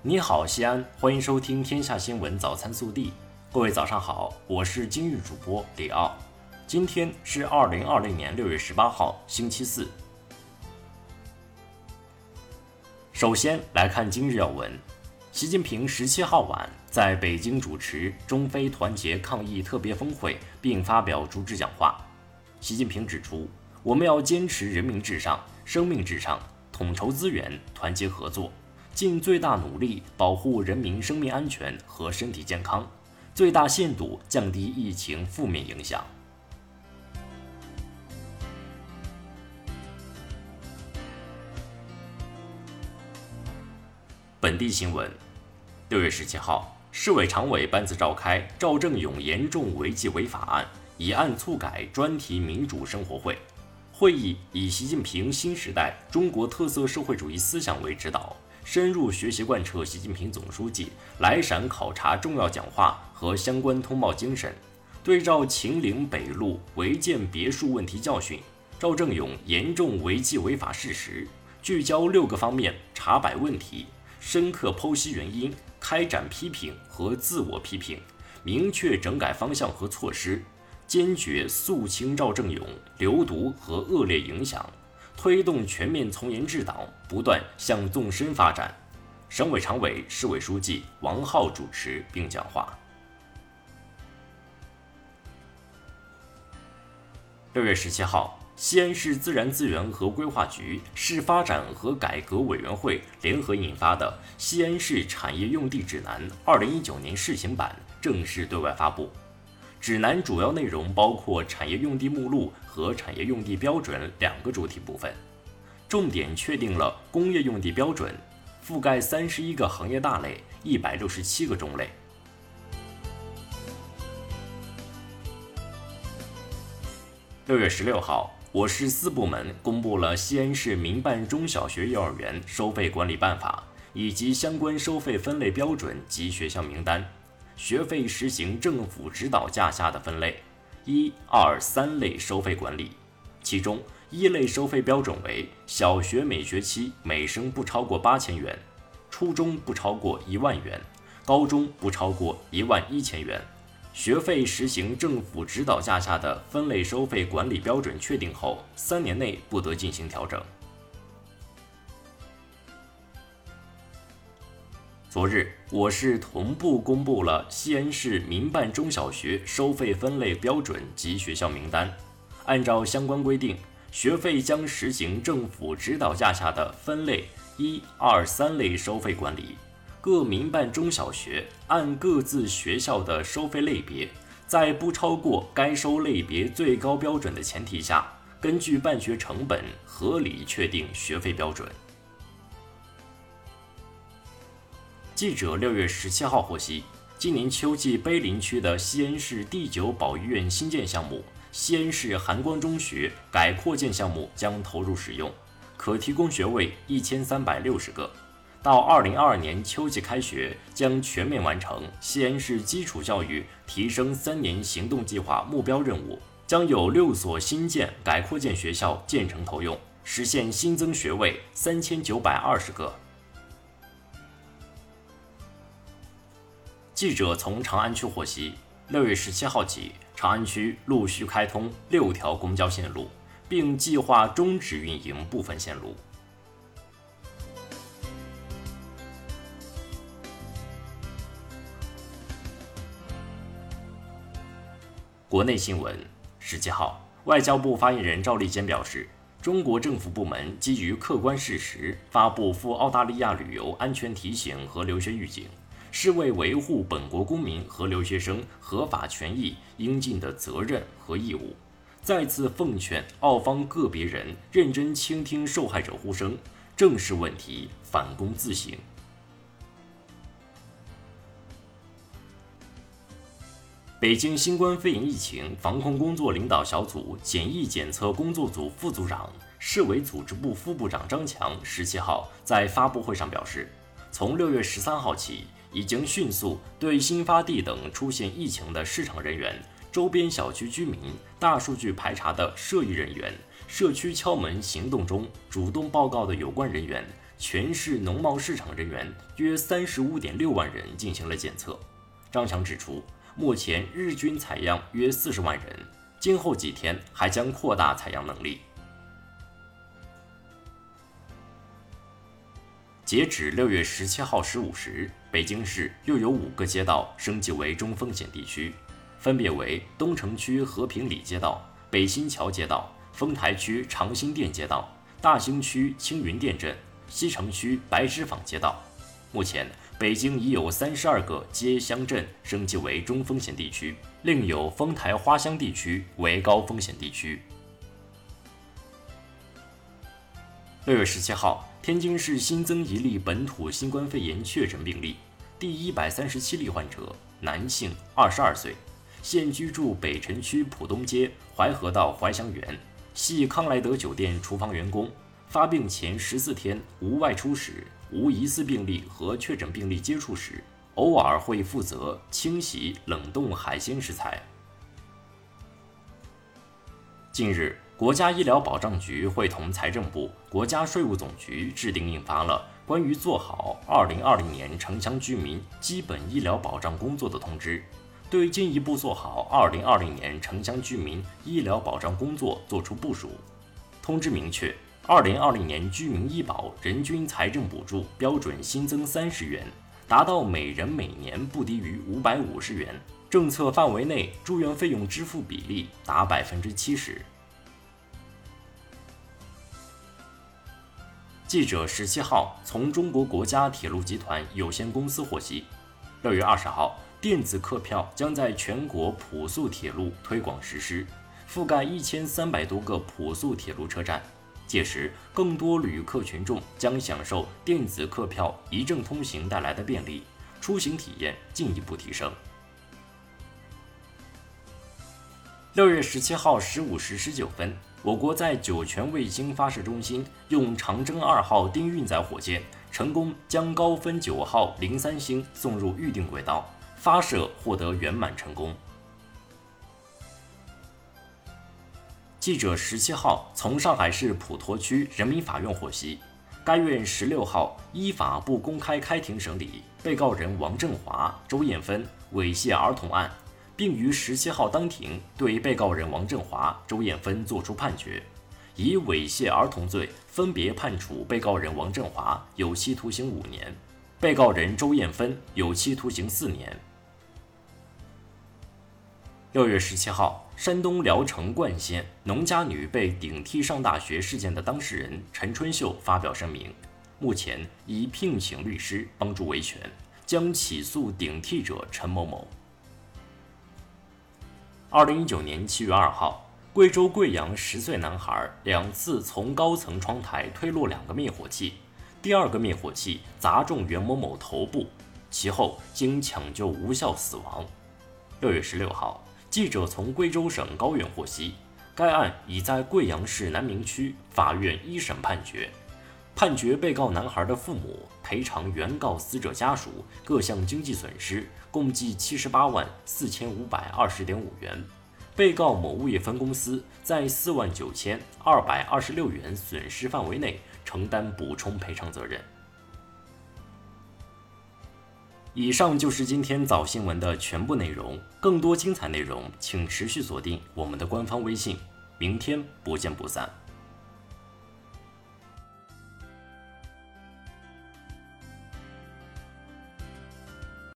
你好，西安，欢迎收听《天下新闻早餐速递》。各位早上好，我是今日主播李奥。今天是二零二零年六月十八号，星期四。首先来看今日要闻：习近平十七号晚在北京主持中非团结抗疫特别峰会，并发表主旨讲话。习近平指出，我们要坚持人民至上、生命至上，统筹资源，团结合作。尽最大努力保护人民生命安全和身体健康，最大限度降低疫情负面影响。本地新闻：六月十七号，市委常委班子召开赵正永严重违纪违法案以案促改专题民主生活会，会议以习近平新时代中国特色社会主义思想为指导。深入学习贯彻习近平总书记来陕考察重要讲话和相关通报精神，对照秦岭北路违建别墅问题教训，赵正永严重违纪违法事实，聚焦六个方面查摆问题，深刻剖析原因，开展批评和自我批评，明确整改方向和措施，坚决肃清赵正永流毒和恶劣影响。推动全面从严治党不断向纵深发展。省委常委、市委书记王浩主持并讲话。六月十七号，西安市自然资源和规划局市发展和改革委员会联合印发的《西安市产业用地指南（二零一九年试行版）》正式对外发布。指南主要内容包括产业用地目录和产业用地标准两个主体部分，重点确定了工业用地标准，覆盖三十一个行业大类，一百六十七个种类。六月十六号，我市四部门公布了《西安市民办中小学、幼儿园收费管理办法》以及相关收费分类标准及学校名单。学费实行政府指导价下的分类，一、二、三类收费管理。其中，一类收费标准为小学每学期每生不超过八千元，初中不超过一万元，高中不超过一万一千元。学费实行政府指导价下的分类收费管理标准确定后，三年内不得进行调整。昨日，我市同步公布了西安市民办中小学收费分类标准及学校名单。按照相关规定，学费将实行政府指导价下的分类一、二、三类收费管理。各民办中小学按各自学校的收费类别，在不超过该收类别最高标准的前提下，根据办学成本合理确定学费标准。记者六月十七号获悉，今年秋季碑林区的西安市第九保育院新建项目——西安市含光中学改扩建项目将投入使用，可提供学位一千三百六十个。到二零二二年秋季开学，将全面完成西安市基础教育提升三年行动计划目标任务，将有六所新建改扩建学校建成投用，实现新增学位三千九百二十个。记者从长安区获悉，六月十七号起，长安区陆续开通六条公交线路，并计划终止运营部分线路。国内新闻：十七号，外交部发言人赵立坚表示，中国政府部门基于客观事实，发布赴澳大利亚旅游安全提醒和留学预警。是为维护本国公民和留学生合法权益应尽的责任和义务，再次奉劝澳方个别人认真倾听受害者呼声，正视问题，反躬自省。北京新冠肺炎疫情防控工作领导小组检疫检测工作组副组长、市委组织部副部长张强十七号在发布会上表示，从六月十三号起。已经迅速对新发地等出现疫情的市场人员、周边小区居民、大数据排查的涉疫人员、社区敲门行动中主动报告的有关人员全市农贸市场人员约三十五点六万人进行了检测。张强指出，目前日均采样约四十万人，今后几天还将扩大采样能力。截止六月十七号十五时，北京市又有五个街道升级为中风险地区，分别为东城区和平里街道、北新桥街道、丰台区长兴店街道、大兴区青云店镇、西城区白纸坊街道。目前，北京已有三十二个街乡镇升级为中风险地区，另有丰台花乡地区为高风险地区。六月十七号。天津市新增一例本土新冠肺炎确诊病例，第一百三十七例患者，男性，二十二岁，现居住北辰区浦东街淮河道怀祥园，系康莱德酒店厨房员工。发病前十四天无外出史，无疑似病例和确诊病例接触史，偶尔会负责清洗冷冻海鲜食材。近日。国家医疗保障局会同财政部、国家税务总局制定印发了关于做好2020年城乡居民基本医疗保障工作的通知，对进一步做好2020年城乡居民医疗保障工作作出部署。通知明确，2020年居民医保人均财政补助标准新增三十元，达到每人每年不低于五百五十元，政策范围内住院费用支付比例达百分之七十。记者十七号从中国国家铁路集团有限公司获悉，六月二十号，电子客票将在全国普速铁路推广实施，覆盖一千三百多个普速铁路车站。届时，更多旅客群众将享受电子客票一证通行带来的便利，出行体验进一步提升。六月十七号十五时十九分。我国在酒泉卫星发射中心用长征二号丁运载火箭成功将高分九号零三星送入预定轨道，发射获得圆满成功。记者十七号从上海市普陀区人民法院获悉，该院十六号依法不公开开庭审理被告人王振华、周艳芬猥亵儿童案。并于十七号当庭对被告人王振华、周艳芬作出判决，以猥亵儿童罪分别判处被告人王振华有期徒刑五年，被告人周艳芬有期徒刑四年。六月十七号，山东聊城冠县农家女被顶替上大学事件的当事人陈春秀发表声明，目前已聘请律师帮助维权，将起诉顶替者陈某某。二零一九年七月二号，贵州贵阳十岁男孩两次从高层窗台推落两个灭火器，第二个灭火器砸中袁某某头部，其后经抢救无效死亡。六月十六号，记者从贵州省高院获悉，该案已在贵阳市南明区法院一审判决。判决被告男孩的父母赔偿原告死者家属各项经济损失共计七十八万四千五百二十点五元，被告某物业分公司在四万九千二百二十六元损失范围内承担补充赔偿责任。以上就是今天早新闻的全部内容，更多精彩内容请持续锁定我们的官方微信，明天不见不散。